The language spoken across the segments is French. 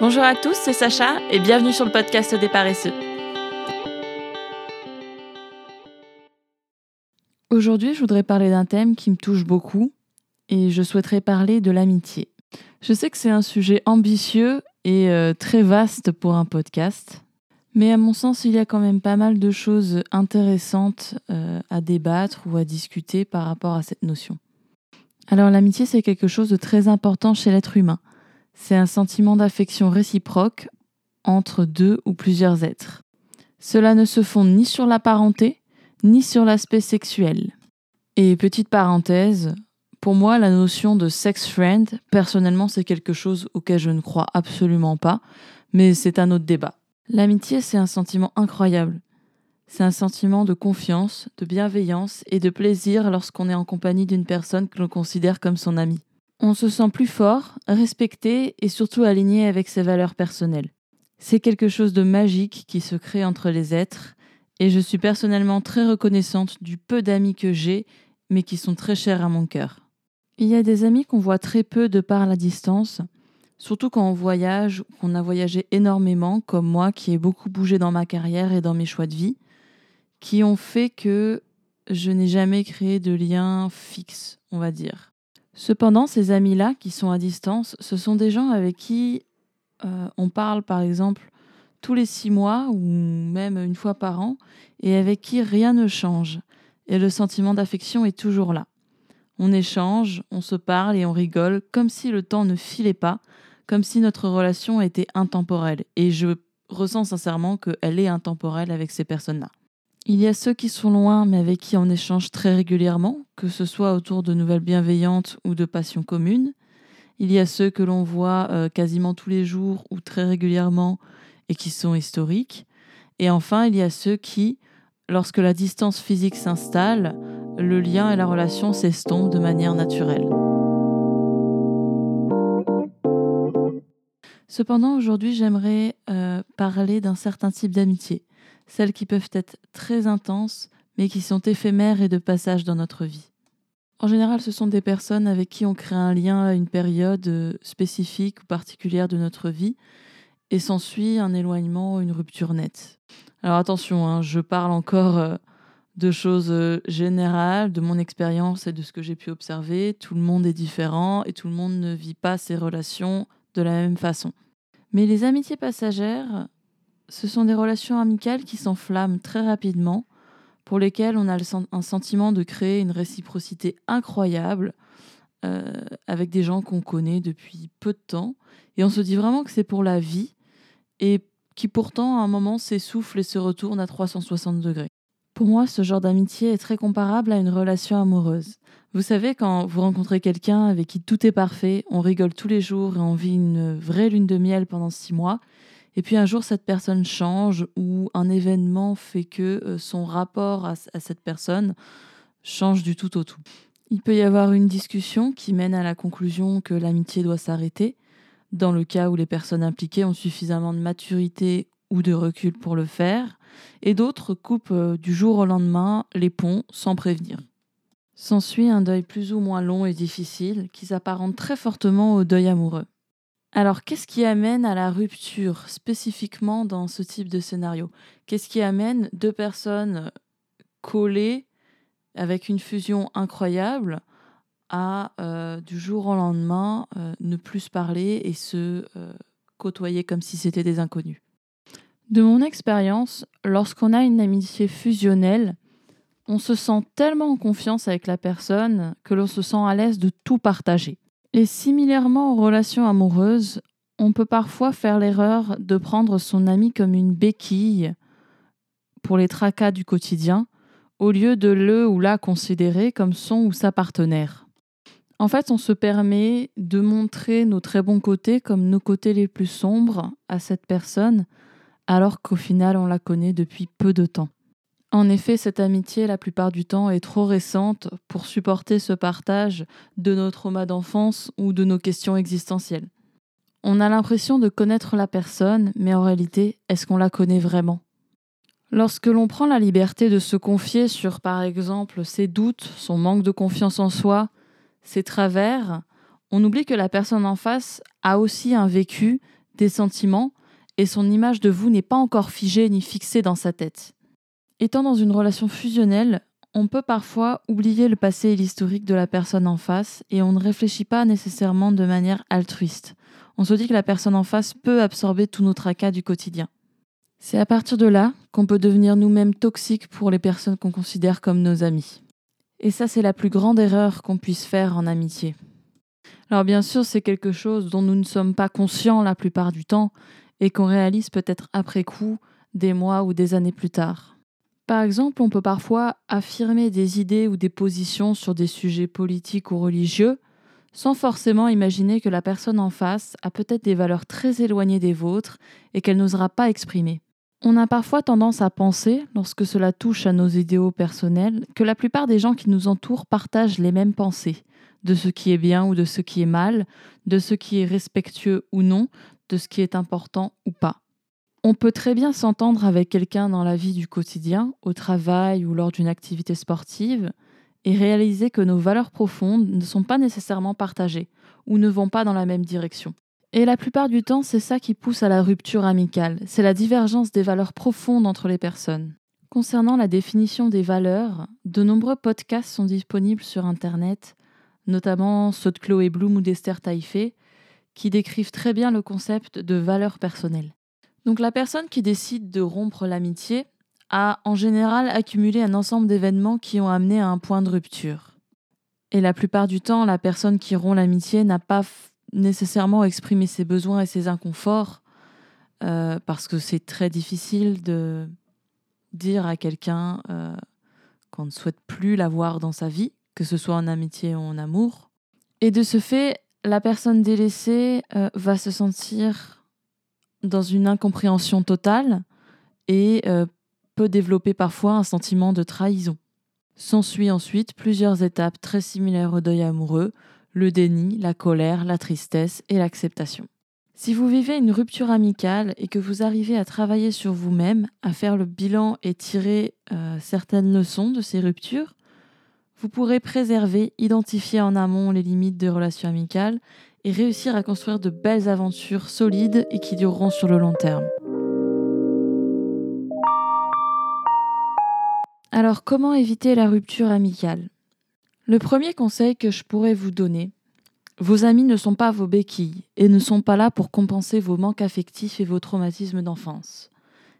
Bonjour à tous, c'est Sacha et bienvenue sur le podcast des paresseux. Aujourd'hui, je voudrais parler d'un thème qui me touche beaucoup et je souhaiterais parler de l'amitié. Je sais que c'est un sujet ambitieux et euh, très vaste pour un podcast, mais à mon sens, il y a quand même pas mal de choses intéressantes euh, à débattre ou à discuter par rapport à cette notion. Alors l'amitié, c'est quelque chose de très important chez l'être humain. C'est un sentiment d'affection réciproque entre deux ou plusieurs êtres. Cela ne se fonde ni sur la parenté, ni sur l'aspect sexuel. Et petite parenthèse, pour moi, la notion de sex friend, personnellement, c'est quelque chose auquel je ne crois absolument pas, mais c'est un autre débat. L'amitié, c'est un sentiment incroyable. C'est un sentiment de confiance, de bienveillance et de plaisir lorsqu'on est en compagnie d'une personne que l'on considère comme son ami. On se sent plus fort, respecté et surtout aligné avec ses valeurs personnelles. C'est quelque chose de magique qui se crée entre les êtres et je suis personnellement très reconnaissante du peu d'amis que j'ai mais qui sont très chers à mon cœur. Il y a des amis qu'on voit très peu de par la distance, surtout quand on voyage ou qu'on a voyagé énormément, comme moi qui ai beaucoup bougé dans ma carrière et dans mes choix de vie, qui ont fait que je n'ai jamais créé de lien fixe, on va dire. Cependant, ces amis-là qui sont à distance, ce sont des gens avec qui euh, on parle par exemple tous les six mois ou même une fois par an et avec qui rien ne change et le sentiment d'affection est toujours là. On échange, on se parle et on rigole comme si le temps ne filait pas, comme si notre relation était intemporelle. Et je ressens sincèrement qu'elle est intemporelle avec ces personnes-là. Il y a ceux qui sont loin mais avec qui on échange très régulièrement, que ce soit autour de nouvelles bienveillantes ou de passions communes. Il y a ceux que l'on voit euh, quasiment tous les jours ou très régulièrement et qui sont historiques. Et enfin, il y a ceux qui, lorsque la distance physique s'installe, le lien et la relation s'estompent de manière naturelle. Cependant, aujourd'hui, j'aimerais euh, parler d'un certain type d'amitié, celles qui peuvent être très intenses, mais qui sont éphémères et de passage dans notre vie. En général, ce sont des personnes avec qui on crée un lien à une période euh, spécifique ou particulière de notre vie, et s'ensuit un éloignement ou une rupture nette. Alors attention, hein, je parle encore euh, de choses euh, générales, de mon expérience et de ce que j'ai pu observer. Tout le monde est différent et tout le monde ne vit pas ses relations de la même façon. Mais les amitiés passagères, ce sont des relations amicales qui s'enflamment très rapidement, pour lesquelles on a un sentiment de créer une réciprocité incroyable euh, avec des gens qu'on connaît depuis peu de temps. Et on se dit vraiment que c'est pour la vie et qui pourtant à un moment s'essouffle et se retourne à 360 degrés. Pour moi, ce genre d'amitié est très comparable à une relation amoureuse. Vous savez, quand vous rencontrez quelqu'un avec qui tout est parfait, on rigole tous les jours et on vit une vraie lune de miel pendant six mois, et puis un jour cette personne change ou un événement fait que euh, son rapport à, cette personne change du tout au tout. Il peut y avoir une discussion qui mène à la conclusion que l'amitié doit s'arrêter, dans le cas où les personnes impliquées ont suffisamment de maturité ou de recul pour le faire, et d'autres coupent euh, du jour au lendemain les ponts sans prévenir. S'ensuit un deuil plus ou moins long et difficile qui s'apparente très fortement au deuil amoureux. Alors qu'est-ce qui amène à la rupture spécifiquement dans ce type de scénario? Qu'est-ce qui amène deux personnes collées avec une fusion incroyable à euh, du jour au lendemain euh, ne plus parler et se côtoyer comme si c'était des inconnus? De mon expérience, lorsqu'on a une amitié fusionnelle, on se sent tellement en confiance avec la personne que l'on se sent à l'aise de tout partager. Et similairement aux relations amoureuses, on peut parfois faire l'erreur de prendre son ami comme une béquille pour les tracas du quotidien, au lieu de le ou la considérer comme son ou sa partenaire. En fait, on se permet de montrer nos très bons côtés comme nos côtés les plus sombres à cette personne, alors qu'au final on la connaît depuis peu de temps. En effet, cette amitié, la plupart du temps, est trop récente pour supporter ce partage de nos traumas d'enfance ou de nos questions existentielles. On a l'impression de connaître la personne, mais en réalité, est-ce qu'on la connaît vraiment? Lorsque l'on prend la liberté de se confier sur, par exemple, ses doutes, son manque de confiance en soi, ses travers, on oublie que la personne en face a aussi un vécu, des sentiments, et son image de vous n'est pas encore figée ni fixée dans sa tête. Étant dans une relation fusionnelle, on peut parfois oublier le passé et l'historique de la personne en face et on ne réfléchit pas nécessairement de manière altruiste. On se dit que la personne en face peut absorber tout notre tracas du quotidien. C'est à partir de là qu'on peut devenir nous-mêmes toxiques pour les personnes qu'on considère comme nos amis. Et ça, c'est la plus grande erreur qu'on puisse faire en amitié. Alors bien sûr, c'est quelque chose dont nous ne sommes pas conscients la plupart du temps et qu'on réalise peut-être après coup, des mois ou des années plus tard. Par exemple, on peut parfois affirmer des idées ou des positions sur des sujets politiques ou religieux sans forcément imaginer que la personne en face a peut-être des valeurs très éloignées des vôtres et qu'elle n'osera pas exprimer. On a parfois tendance à penser, lorsque cela touche à nos idéaux personnels, que la plupart des gens qui nous entourent partagent les mêmes pensées, de ce qui est bien ou de ce qui est mal, de ce qui est respectueux ou non, de ce qui est important ou pas. On peut très bien s'entendre avec quelqu'un dans la vie du quotidien, au travail ou lors d'une activité sportive, et réaliser que nos valeurs profondes ne sont pas nécessairement partagées ou ne vont pas dans la même direction. Et la plupart du temps, c'est ça qui pousse à la rupture amicale, c'est la divergence des valeurs profondes entre les personnes. Concernant la définition des valeurs, de nombreux podcasts sont disponibles sur Internet, notamment ceux de Chloé Bloom ou d'Esther Taïfé, qui décrivent très bien le concept de valeurs personnelles. Donc la personne qui décide de rompre l'amitié a en général accumulé un ensemble d'événements qui ont amené à un point de rupture. Et la plupart du temps, la personne qui rompt l'amitié n'a pas nécessairement exprimé ses besoins et ses inconforts, euh, parce que c'est très difficile de dire à quelqu'un euh, qu'on ne souhaite plus l'avoir dans sa vie, que ce soit en amitié ou en amour. Et de ce fait, la personne délaissée euh, va se sentir dans une incompréhension totale et euh, peut développer parfois un sentiment de trahison. S'ensuit ensuite plusieurs étapes très similaires au deuil amoureux, le déni, la colère, la tristesse et l'acceptation. Si vous vivez une rupture amicale et que vous arrivez à travailler sur vous-même, à faire le bilan et tirer euh, certaines leçons de ces ruptures, vous pourrez préserver, identifier en amont les limites des relations amicales et réussir à construire de belles aventures solides et qui dureront sur le long terme. Alors comment éviter la rupture amicale? Le premier conseil que je pourrais vous donner, vos amis ne sont pas vos béquilles et ne sont pas là pour compenser vos manques affectifs et vos traumatismes d'enfance.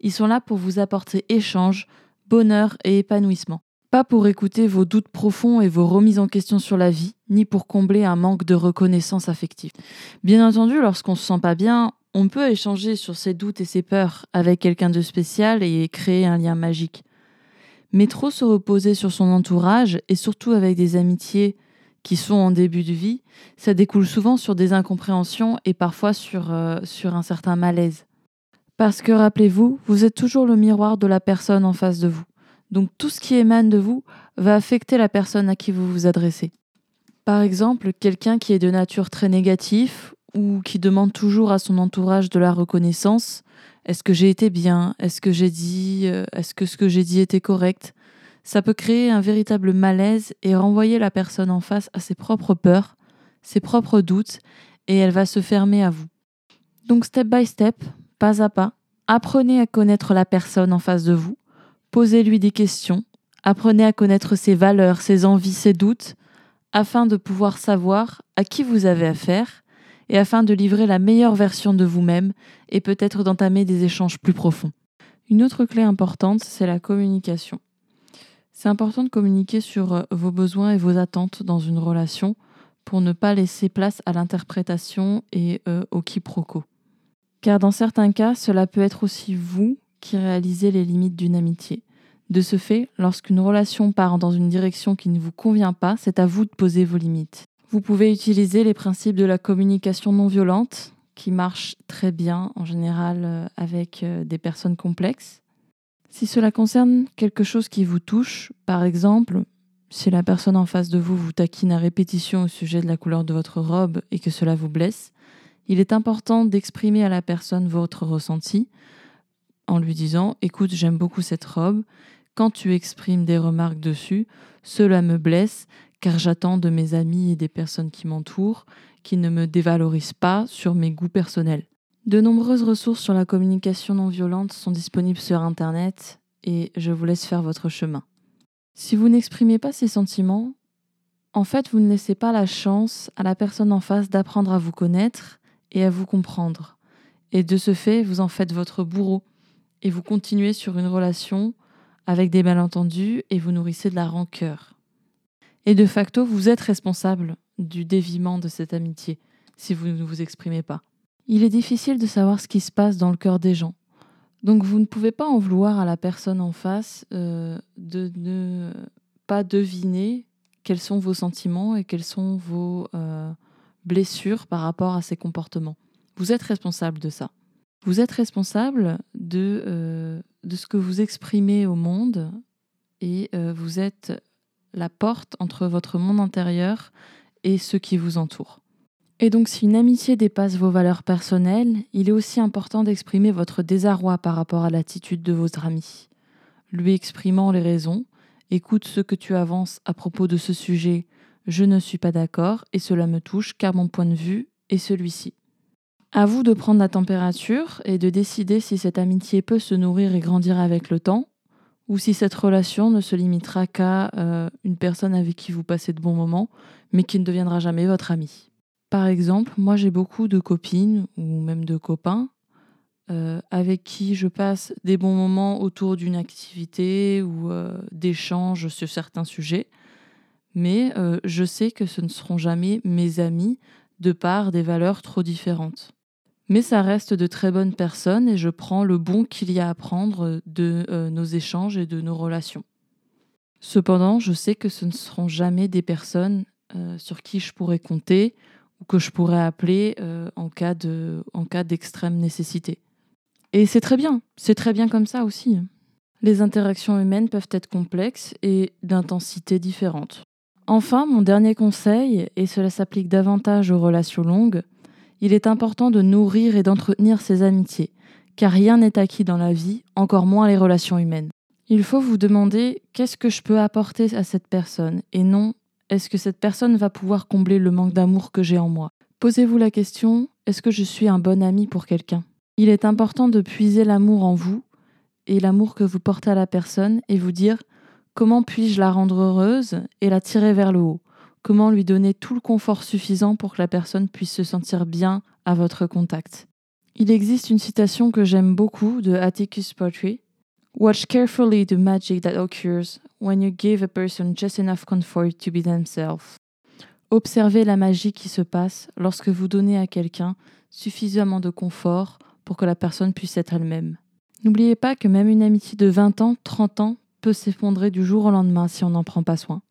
Ils sont là pour vous apporter échange, bonheur et épanouissement. Pas pour écouter vos doutes profonds et vos remises en question sur la vie, ni pour combler un manque de reconnaissance affective. Bien entendu, lorsqu'on se sent pas bien, on peut échanger sur ses doutes et ses peurs avec quelqu'un de spécial et créer un lien magique. Mais trop se reposer sur son entourage, et surtout avec des amitiés qui sont en début de vie, ça découle souvent sur des incompréhensions et parfois sur, euh, sur un certain malaise. Parce que rappelez-vous, vous êtes toujours le miroir de la personne en face de vous. Donc tout ce qui émane de vous va affecter la personne à qui vous vous adressez. Par exemple, quelqu'un qui est de nature très négatif ou qui demande toujours à son entourage de la reconnaissance, est-ce que j'ai été bien? Est-ce que j'ai dit euh, est-ce que ce que j'ai dit était correct? Ça peut créer un véritable malaise et renvoyer la personne en face à ses propres peurs, ses propres doutes et elle va se fermer à vous. Donc step by step, pas à pas, apprenez à connaître la personne en face de vous Posez-lui des questions, apprenez à connaître ses valeurs, ses envies, ses doutes, afin de pouvoir savoir à qui vous avez affaire et afin de livrer la meilleure version de vous-même et peut-être d'entamer des échanges plus profonds. Une autre clé importante, c'est la communication. C'est important de communiquer sur euh, vos besoins et vos attentes dans une relation pour ne pas laisser place à l'interprétation et euh, au quiproquo. Car dans certains cas, cela peut être aussi vous qui réalisez les limites d'une amitié. De ce fait, lorsqu'une relation part dans une direction qui ne vous convient pas, c'est à vous de poser vos limites. Vous pouvez utiliser les principes de la communication non violente, qui marchent très bien en général euh, avec euh, des personnes complexes. Si cela concerne quelque chose qui vous touche, par exemple, si la personne en face de vous vous taquine à répétition au sujet de la couleur de votre robe et que cela vous blesse, il est important d'exprimer à la personne votre ressenti en lui disant Écoute, j'aime beaucoup cette robe, quand tu exprimes des remarques dessus, cela me blesse car j'attends de mes amis et des personnes qui m'entourent qu'ils ne me dévalorisent pas sur mes goûts personnels. De nombreuses ressources sur la communication non violente sont disponibles sur Internet et je vous laisse faire votre chemin. Si vous n'exprimez pas ces sentiments, en fait, vous ne laissez pas la chance à la personne en face d'apprendre à vous connaître et à vous comprendre. Et de ce fait, vous en faites votre bourreau et vous continuez sur une relation avec des malentendus et vous nourrissez de la rancœur. Et de facto, vous êtes responsable du déviement de cette amitié si vous ne vous exprimez pas. Il est difficile de savoir ce qui se passe dans le cœur des gens. Donc vous ne pouvez pas en vouloir à la personne en face euh, de ne pas deviner quels sont vos sentiments et quelles sont vos euh, blessures par rapport à ces comportements. Vous êtes responsable de ça. Vous êtes responsable de, euh, de ce que vous exprimez au monde et vous êtes la porte entre votre monde intérieur et ceux qui vous entourent. Et donc si une amitié dépasse vos valeurs personnelles, il est aussi important d'exprimer votre désarroi par rapport à l'attitude de votre ami. Lui exprimant les raisons, écoute ce que tu avances à propos de ce sujet, je ne suis pas d'accord et cela me touche car mon point de vue est celui-ci. À vous de prendre la température et de décider si cette amitié peut se nourrir et grandir avec le temps, ou si cette relation ne se limitera qu'à euh, une personne avec qui vous passez de bons moments, mais qui ne deviendra jamais votre ami. Par exemple, moi j'ai beaucoup de copines ou même de copains euh, avec qui je passe des bons moments autour d'une activité ou euh, d'échanges sur certains sujets, mais je sais que ce ne seront jamais mes amis de par des valeurs trop différentes. Mais ça reste de très bonnes personnes et je prends le bon qu'il y a à prendre de nos échanges et de nos relations. Cependant, je sais que ce ne seront jamais des personnes sur qui je pourrais compter ou que je pourrais appeler euh, en cas en cas d'extrême nécessité. Et c'est très bien, c'est très bien comme ça aussi. Les interactions humaines peuvent être complexes et d'intensité différente. Enfin, mon dernier conseil, et cela s'applique davantage aux relations longues, il est important de nourrir et d'entretenir ses amitiés, car rien n'est acquis dans la vie, encore moins les relations humaines. Il faut vous demander qu'est-ce que je peux apporter à cette personne, et non est-ce que cette personne va pouvoir combler le manque d'amour que j'ai en moi? Posez-vous la question, est-ce que je suis un bon ami pour quelqu'un? Il est important de puiser l'amour en vous et l'amour que vous portez à la personne et vous dire comment puis-je la rendre heureuse et la tirer vers le haut? Comment lui donner tout le confort suffisant pour que la personne puisse se sentir bien à votre contact? Il existe une citation que j'aime beaucoup de Atticus Poetry Watch carefully the magic that occurs when you give a person just enough comfort to be themselves. Observez la magie qui se passe lorsque vous donnez à quelqu'un suffisamment de confort pour que la personne puisse être elle-même. N'oubliez pas que même une amitié de 20 ans, 30 ans peut s'effondrer du jour au lendemain si on n'en prend pas soin.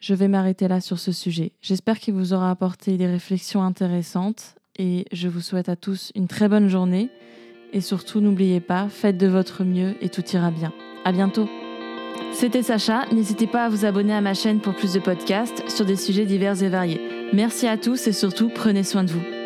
Je vais m'arrêter là sur ce sujet. J'espère qu'il vous aura apporté des réflexions intéressantes et je vous souhaite à tous une très bonne journée et surtout, n'oubliez pas, faites de votre mieux et tout ira bien. À bientôt. C'était Sacha. N'hésitez pas à vous abonner à ma chaîne pour plus de podcasts sur des sujets divers et variés. Merci à tous et surtout, prenez soin de vous.